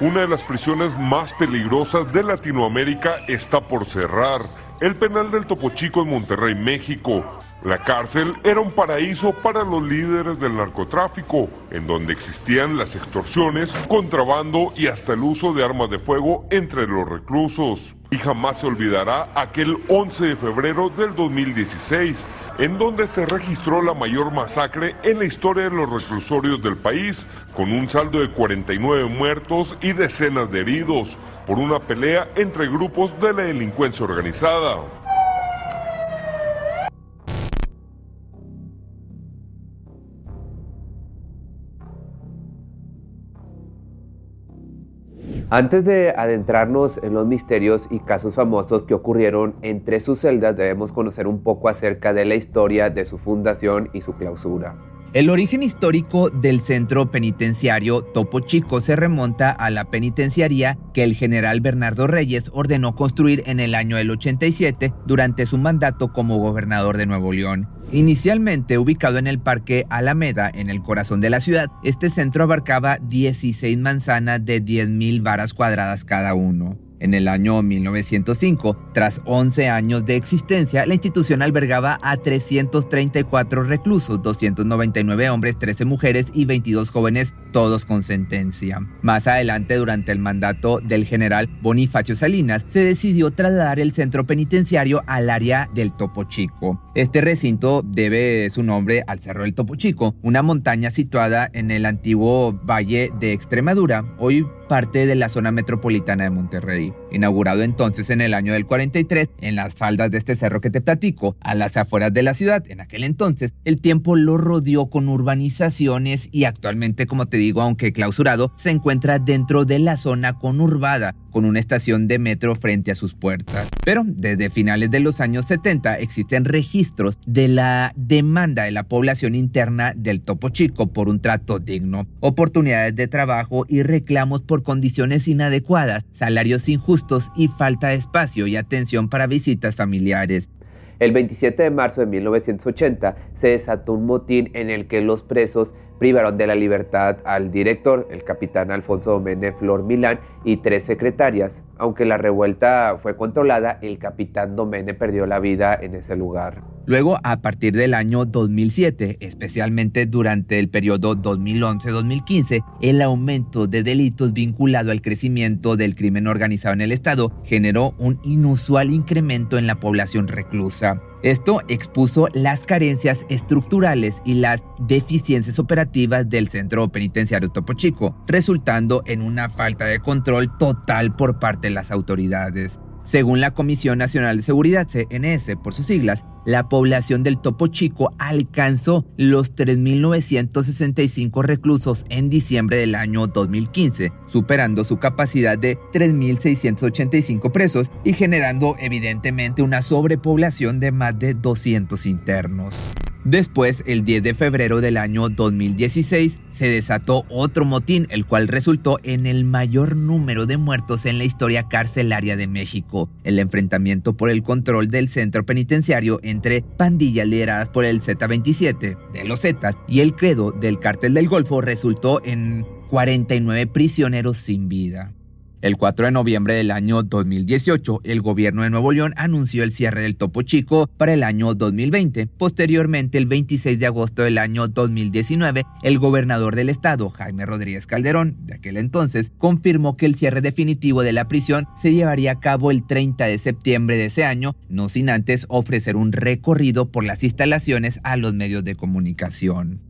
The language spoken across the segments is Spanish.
una de las prisiones más peligrosas de Latinoamérica está por cerrar. El penal del Topo Chico en Monterrey, México. La cárcel era un paraíso para los líderes del narcotráfico, en donde existían las extorsiones, contrabando y hasta el uso de armas de fuego entre los reclusos. Y jamás se olvidará aquel 11 de febrero del 2016, en donde se registró la mayor masacre en la historia de los reclusorios del país, con un saldo de 49 muertos y decenas de heridos, por una pelea entre grupos de la delincuencia organizada. Antes de adentrarnos en los misterios y casos famosos que ocurrieron entre sus celdas, debemos conocer un poco acerca de la historia de su fundación y su clausura. El origen histórico del centro penitenciario Topo Chico se remonta a la penitenciaría que el general Bernardo Reyes ordenó construir en el año del 87 durante su mandato como gobernador de Nuevo León. Inicialmente ubicado en el Parque Alameda, en el corazón de la ciudad, este centro abarcaba 16 manzanas de 10.000 varas cuadradas cada uno. En el año 1905, tras 11 años de existencia, la institución albergaba a 334 reclusos, 299 hombres, 13 mujeres y 22 jóvenes, todos con sentencia. Más adelante, durante el mandato del general Bonifacio Salinas, se decidió trasladar el centro penitenciario al área del Topo Chico. Este recinto debe su nombre al Cerro del Topo Chico, una montaña situada en el antiguo Valle de Extremadura, hoy parte de la zona metropolitana de Monterrey. Inaugurado entonces en el año del 43, en las faldas de este cerro que te platico, a las afueras de la ciudad, en aquel entonces, el tiempo lo rodeó con urbanizaciones y actualmente, como te digo, aunque clausurado, se encuentra dentro de la zona conurbada, con una estación de metro frente a sus puertas. Pero desde finales de los años 70 existen registros de la demanda de la población interna del Topo Chico por un trato digno, oportunidades de trabajo y reclamos por condiciones inadecuadas, salarios injustos y falta de espacio y atención para visitas familiares. El 27 de marzo de 1980 se desató un motín en el que los presos privaron de la libertad al director, el capitán Alfonso Doménez Flor Milán, y tres secretarias. Aunque la revuelta fue controlada, el capitán Doménez perdió la vida en ese lugar. Luego, a partir del año 2007, especialmente durante el periodo 2011-2015, el aumento de delitos vinculado al crecimiento del crimen organizado en el Estado generó un inusual incremento en la población reclusa. Esto expuso las carencias estructurales y las deficiencias operativas del centro penitenciario Topo Chico, resultando en una falta de control total por parte de las autoridades. Según la Comisión Nacional de Seguridad, CNS por sus siglas, la población del Topo Chico alcanzó los 3.965 reclusos en diciembre del año 2015, superando su capacidad de 3.685 presos y generando evidentemente una sobrepoblación de más de 200 internos. Después, el 10 de febrero del año 2016, se desató otro motín, el cual resultó en el mayor número de muertos en la historia carcelaria de México. El enfrentamiento por el control del centro penitenciario entre pandillas lideradas por el Z-27 de los Zetas y el credo del cártel del Golfo resultó en 49 prisioneros sin vida. El 4 de noviembre del año 2018, el gobierno de Nuevo León anunció el cierre del Topo Chico para el año 2020. Posteriormente, el 26 de agosto del año 2019, el gobernador del estado, Jaime Rodríguez Calderón, de aquel entonces, confirmó que el cierre definitivo de la prisión se llevaría a cabo el 30 de septiembre de ese año, no sin antes ofrecer un recorrido por las instalaciones a los medios de comunicación.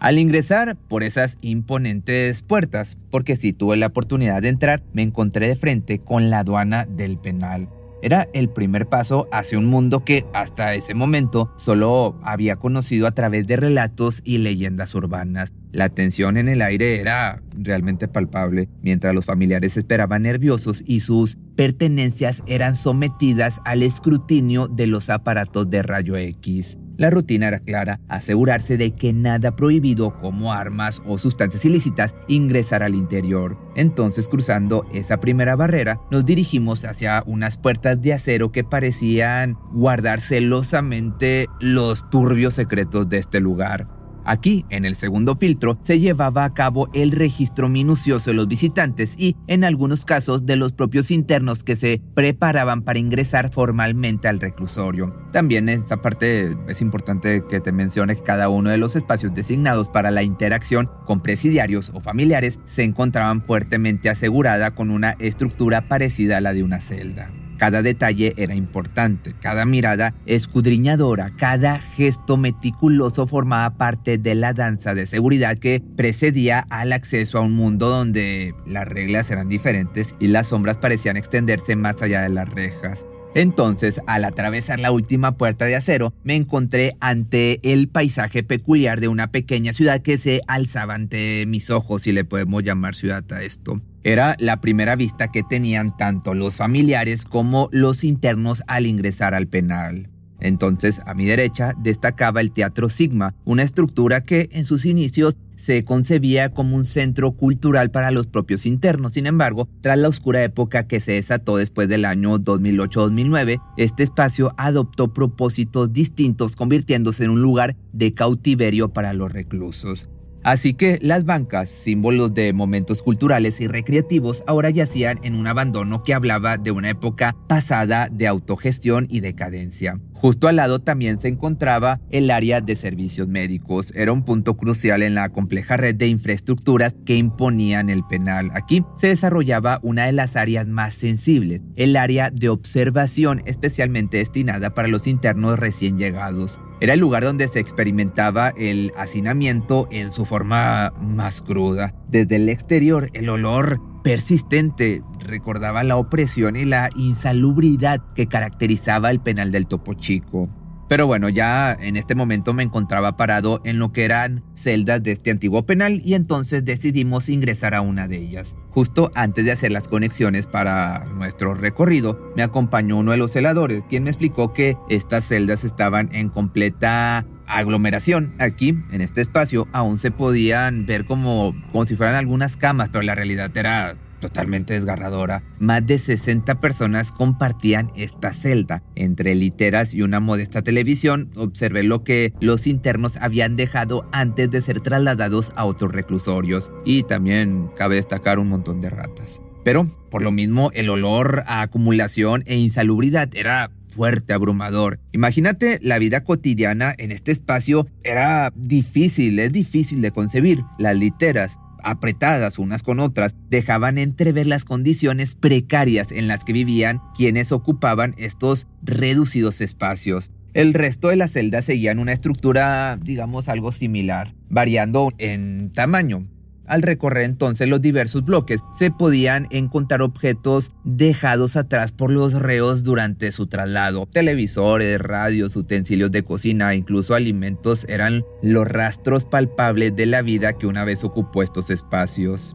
Al ingresar por esas imponentes puertas, porque si tuve la oportunidad de entrar, me encontré de frente con la aduana del penal. Era el primer paso hacia un mundo que hasta ese momento solo había conocido a través de relatos y leyendas urbanas. La tensión en el aire era realmente palpable, mientras los familiares esperaban nerviosos y sus pertenencias eran sometidas al escrutinio de los aparatos de rayo X. La rutina era clara, asegurarse de que nada prohibido como armas o sustancias ilícitas ingresara al interior. Entonces, cruzando esa primera barrera, nos dirigimos hacia unas puertas de acero que parecían guardar celosamente los turbios secretos de este lugar. Aquí, en el segundo filtro, se llevaba a cabo el registro minucioso de los visitantes y, en algunos casos, de los propios internos que se preparaban para ingresar formalmente al reclusorio. También en esta parte es importante que te mencione que cada uno de los espacios designados para la interacción con presidiarios o familiares se encontraban fuertemente asegurada con una estructura parecida a la de una celda. Cada detalle era importante, cada mirada escudriñadora, cada gesto meticuloso formaba parte de la danza de seguridad que precedía al acceso a un mundo donde las reglas eran diferentes y las sombras parecían extenderse más allá de las rejas. Entonces, al atravesar la última puerta de acero, me encontré ante el paisaje peculiar de una pequeña ciudad que se alzaba ante mis ojos, si le podemos llamar ciudad a esto. Era la primera vista que tenían tanto los familiares como los internos al ingresar al penal. Entonces, a mi derecha destacaba el Teatro Sigma, una estructura que en sus inicios se concebía como un centro cultural para los propios internos. Sin embargo, tras la oscura época que se desató después del año 2008-2009, este espacio adoptó propósitos distintos, convirtiéndose en un lugar de cautiverio para los reclusos. Así que las bancas, símbolos de momentos culturales y recreativos, ahora yacían en un abandono que hablaba de una época pasada de autogestión y decadencia. Justo al lado también se encontraba el área de servicios médicos. Era un punto crucial en la compleja red de infraestructuras que imponían el penal. Aquí se desarrollaba una de las áreas más sensibles, el área de observación especialmente destinada para los internos recién llegados. Era el lugar donde se experimentaba el hacinamiento en su forma más cruda. Desde el exterior, el olor persistente recordaba la opresión y la insalubridad que caracterizaba el penal del Topo Chico. Pero bueno, ya en este momento me encontraba parado en lo que eran celdas de este antiguo penal y entonces decidimos ingresar a una de ellas. Justo antes de hacer las conexiones para nuestro recorrido, me acompañó uno de los celadores, quien me explicó que estas celdas estaban en completa aglomeración. Aquí, en este espacio, aún se podían ver como, como si fueran algunas camas, pero la realidad era totalmente desgarradora. Más de 60 personas compartían esta celda. Entre literas y una modesta televisión, observé lo que los internos habían dejado antes de ser trasladados a otros reclusorios. Y también cabe destacar un montón de ratas. Pero, por lo mismo, el olor a acumulación e insalubridad era fuerte, abrumador. Imagínate la vida cotidiana en este espacio era difícil, es difícil de concebir. Las literas, apretadas unas con otras, dejaban entrever las condiciones precarias en las que vivían quienes ocupaban estos reducidos espacios. El resto de las celdas seguían una estructura, digamos, algo similar, variando en tamaño. Al recorrer entonces los diversos bloques, se podían encontrar objetos dejados atrás por los reos durante su traslado. Televisores, radios, utensilios de cocina, incluso alimentos eran los rastros palpables de la vida que una vez ocupó estos espacios.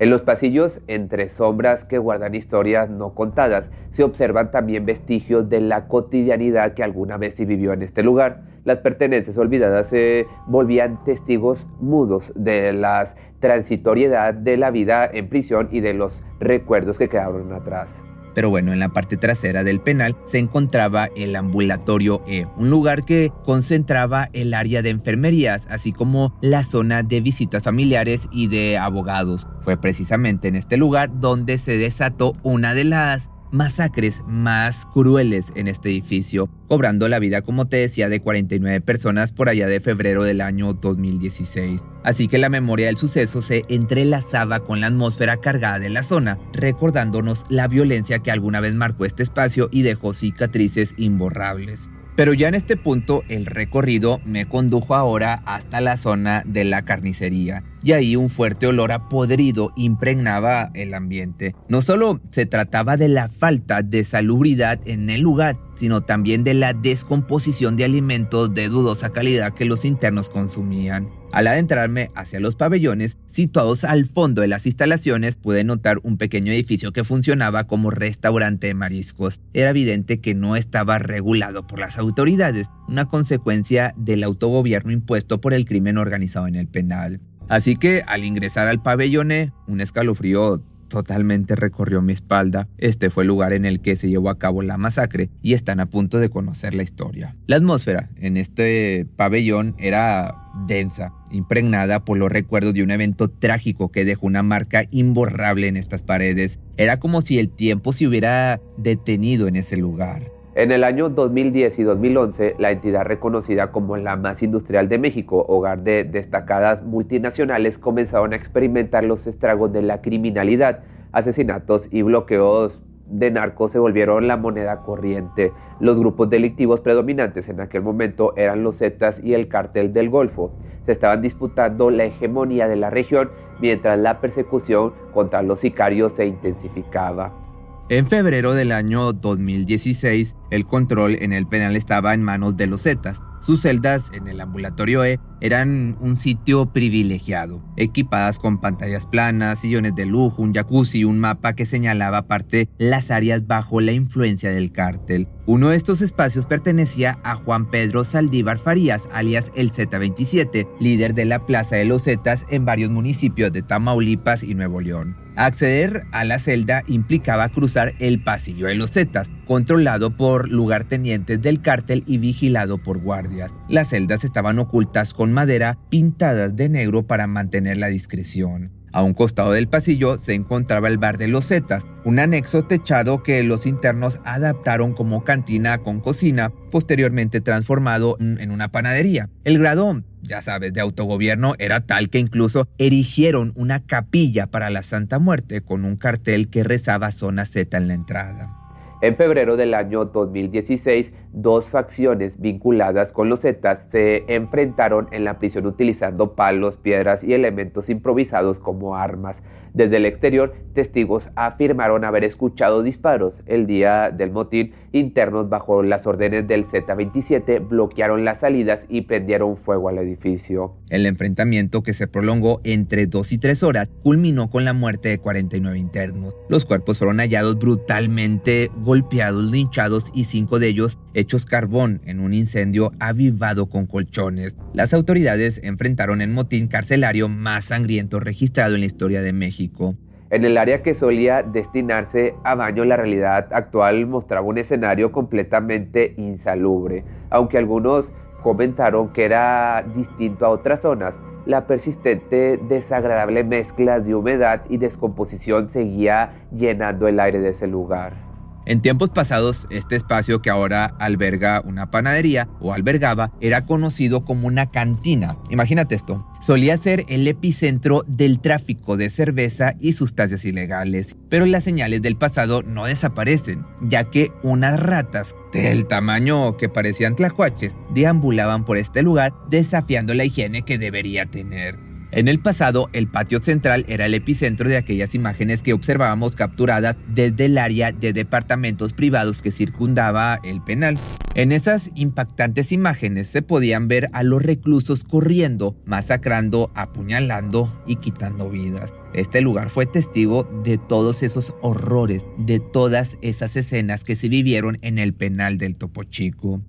En los pasillos, entre sombras que guardan historias no contadas, se observan también vestigios de la cotidianidad que alguna vez vivió en este lugar. Las pertenencias olvidadas se volvían testigos mudos de la transitoriedad de la vida en prisión y de los recuerdos que quedaron atrás. Pero bueno, en la parte trasera del penal se encontraba el ambulatorio E, un lugar que concentraba el área de enfermerías, así como la zona de visitas familiares y de abogados. Fue precisamente en este lugar donde se desató una de las masacres más crueles en este edificio, cobrando la vida, como te decía, de 49 personas por allá de febrero del año 2016. Así que la memoria del suceso se entrelazaba con la atmósfera cargada de la zona, recordándonos la violencia que alguna vez marcó este espacio y dejó cicatrices imborrables. Pero ya en este punto el recorrido me condujo ahora hasta la zona de la carnicería y ahí un fuerte olor a podrido impregnaba el ambiente. No solo se trataba de la falta de salubridad en el lugar, sino también de la descomposición de alimentos de dudosa calidad que los internos consumían. Al adentrarme hacia los pabellones, situados al fondo de las instalaciones, pude notar un pequeño edificio que funcionaba como restaurante de mariscos. Era evidente que no estaba regulado por las autoridades, una consecuencia del autogobierno impuesto por el crimen organizado en el penal. Así que al ingresar al pabellón, un escalofrío totalmente recorrió mi espalda. Este fue el lugar en el que se llevó a cabo la masacre y están a punto de conocer la historia. La atmósfera en este pabellón era densa, impregnada por los recuerdos de un evento trágico que dejó una marca imborrable en estas paredes. Era como si el tiempo se hubiera detenido en ese lugar. En el año 2010 y 2011, la entidad reconocida como la más industrial de México, hogar de destacadas multinacionales, comenzaron a experimentar los estragos de la criminalidad, asesinatos y bloqueos de narcos se volvieron la moneda corriente. Los grupos delictivos predominantes en aquel momento eran los Zetas y el Cártel del Golfo. Se estaban disputando la hegemonía de la región mientras la persecución contra los sicarios se intensificaba. En febrero del año 2016, el control en el penal estaba en manos de los Zetas. Sus celdas en el ambulatorio E eran un sitio privilegiado, equipadas con pantallas planas, sillones de lujo, un jacuzzi y un mapa que señalaba aparte las áreas bajo la influencia del cártel. Uno de estos espacios pertenecía a Juan Pedro Saldívar Farías, alias el Z27, líder de la Plaza de los Zetas en varios municipios de Tamaulipas y Nuevo León. Acceder a la celda implicaba cruzar el pasillo de los Zetas, controlado por lugartenientes del cártel y vigilado por guardias. Las celdas estaban ocultas con madera pintadas de negro para mantener la discreción. A un costado del pasillo se encontraba el bar de los Zetas, un anexo techado que los internos adaptaron como cantina con cocina, posteriormente transformado en una panadería. El gradón, ya sabes, de autogobierno era tal que incluso erigieron una capilla para la Santa Muerte con un cartel que rezaba zona Z en la entrada. En febrero del año 2016, dos facciones vinculadas con los Zetas se enfrentaron en la prisión utilizando palos, piedras y elementos improvisados como armas. Desde el exterior, testigos afirmaron haber escuchado disparos. El día del motín, internos bajo las órdenes del Z-27 bloquearon las salidas y prendieron fuego al edificio. El enfrentamiento, que se prolongó entre dos y tres horas, culminó con la muerte de 49 internos. Los cuerpos fueron hallados brutalmente golpeados, linchados y cinco de ellos hechos carbón en un incendio avivado con colchones. Las autoridades enfrentaron el motín carcelario más sangriento registrado en la historia de México. En el área que solía destinarse a baño, la realidad actual mostraba un escenario completamente insalubre. Aunque algunos comentaron que era distinto a otras zonas, la persistente desagradable mezcla de humedad y descomposición seguía llenando el aire de ese lugar. En tiempos pasados, este espacio que ahora alberga una panadería o albergaba era conocido como una cantina. Imagínate esto. Solía ser el epicentro del tráfico de cerveza y sustancias ilegales. Pero las señales del pasado no desaparecen, ya que unas ratas del tamaño que parecían tlacuaches deambulaban por este lugar desafiando la higiene que debería tener. En el pasado, el patio central era el epicentro de aquellas imágenes que observábamos capturadas desde el área de departamentos privados que circundaba el penal. En esas impactantes imágenes se podían ver a los reclusos corriendo, masacrando, apuñalando y quitando vidas. Este lugar fue testigo de todos esos horrores, de todas esas escenas que se vivieron en el penal del Topo Chico.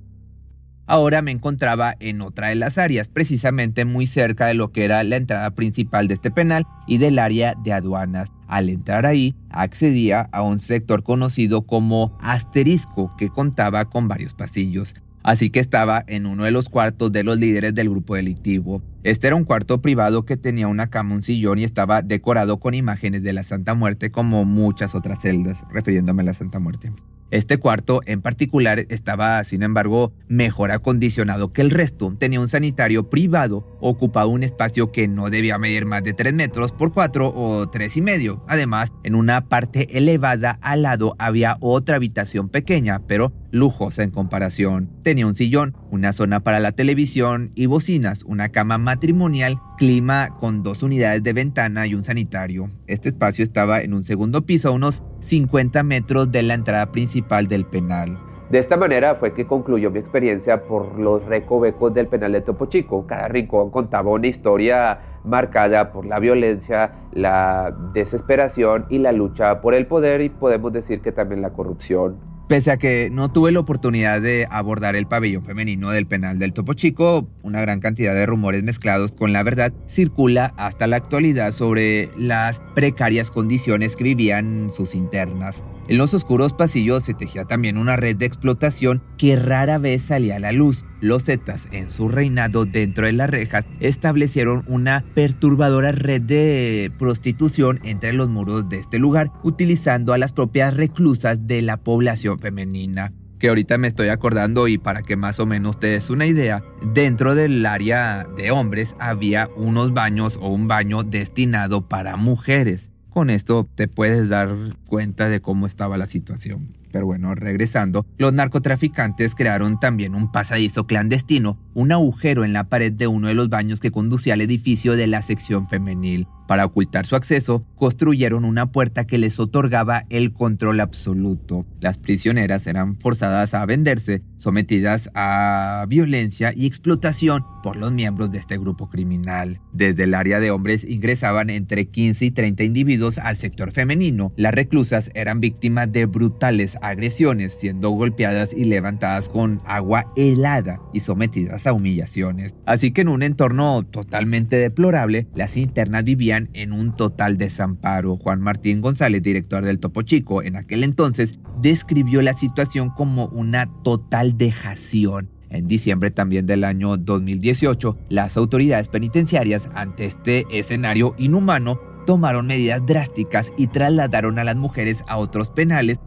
Ahora me encontraba en otra de las áreas, precisamente muy cerca de lo que era la entrada principal de este penal y del área de aduanas. Al entrar ahí, accedía a un sector conocido como asterisco, que contaba con varios pasillos. Así que estaba en uno de los cuartos de los líderes del grupo delictivo. Este era un cuarto privado que tenía una cama, un sillón y estaba decorado con imágenes de la Santa Muerte como muchas otras celdas, refiriéndome a la Santa Muerte. Este cuarto en particular estaba, sin embargo, mejor acondicionado que el resto. Tenía un sanitario privado, ocupaba un espacio que no debía medir más de 3 metros por 4 o tres y medio. Además, en una parte elevada al lado había otra habitación pequeña, pero lujosa en comparación. Tenía un sillón, una zona para la televisión y bocinas, una cama matrimonial, clima con dos unidades de ventana y un sanitario. Este espacio estaba en un segundo piso a unos 50 metros de la entrada principal del penal. De esta manera fue que concluyó mi experiencia por los recovecos del penal de Topo Chico. Cada rincón contaba una historia marcada por la violencia, la desesperación y la lucha por el poder y podemos decir que también la corrupción. Pese a que no tuve la oportunidad de abordar el pabellón femenino del penal del Topo Chico, una gran cantidad de rumores mezclados con la verdad circula hasta la actualidad sobre las precarias condiciones que vivían sus internas. En los oscuros pasillos se tejía también una red de explotación que rara vez salía a la luz. Los Zetas, en su reinado dentro de las rejas, establecieron una perturbadora red de prostitución entre los muros de este lugar, utilizando a las propias reclusas de la población femenina que ahorita me estoy acordando y para que más o menos te des una idea, dentro del área de hombres había unos baños o un baño destinado para mujeres. Con esto te puedes dar cuenta de cómo estaba la situación. Pero bueno, regresando, los narcotraficantes crearon también un pasadizo clandestino, un agujero en la pared de uno de los baños que conducía al edificio de la sección femenil. Para ocultar su acceso, construyeron una puerta que les otorgaba el control absoluto. Las prisioneras eran forzadas a venderse, sometidas a violencia y explotación por los miembros de este grupo criminal. Desde el área de hombres ingresaban entre 15 y 30 individuos al sector femenino. Las reclusas eran víctimas de brutales agresiones, siendo golpeadas y levantadas con agua helada y sometidas a humillaciones. Así que en un entorno totalmente deplorable, las internas vivían en un total desamparo. Juan Martín González, director del Topo Chico, en aquel entonces, describió la situación como una total dejación. En diciembre también del año 2018, las autoridades penitenciarias ante este escenario inhumano tomaron medidas drásticas y trasladaron a las mujeres a otros penales.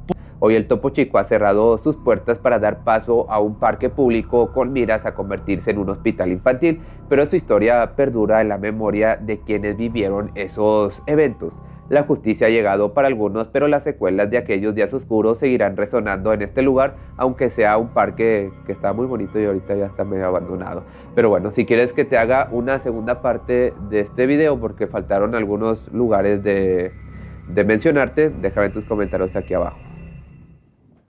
Hoy el Topo Chico ha cerrado sus puertas para dar paso a un parque público con miras a convertirse en un hospital infantil, pero su historia perdura en la memoria de quienes vivieron esos eventos. La justicia ha llegado para algunos, pero las secuelas de aquellos días oscuros seguirán resonando en este lugar, aunque sea un parque que está muy bonito y ahorita ya está medio abandonado. Pero bueno, si quieres que te haga una segunda parte de este video, porque faltaron algunos lugares de, de mencionarte, déjame tus comentarios aquí abajo.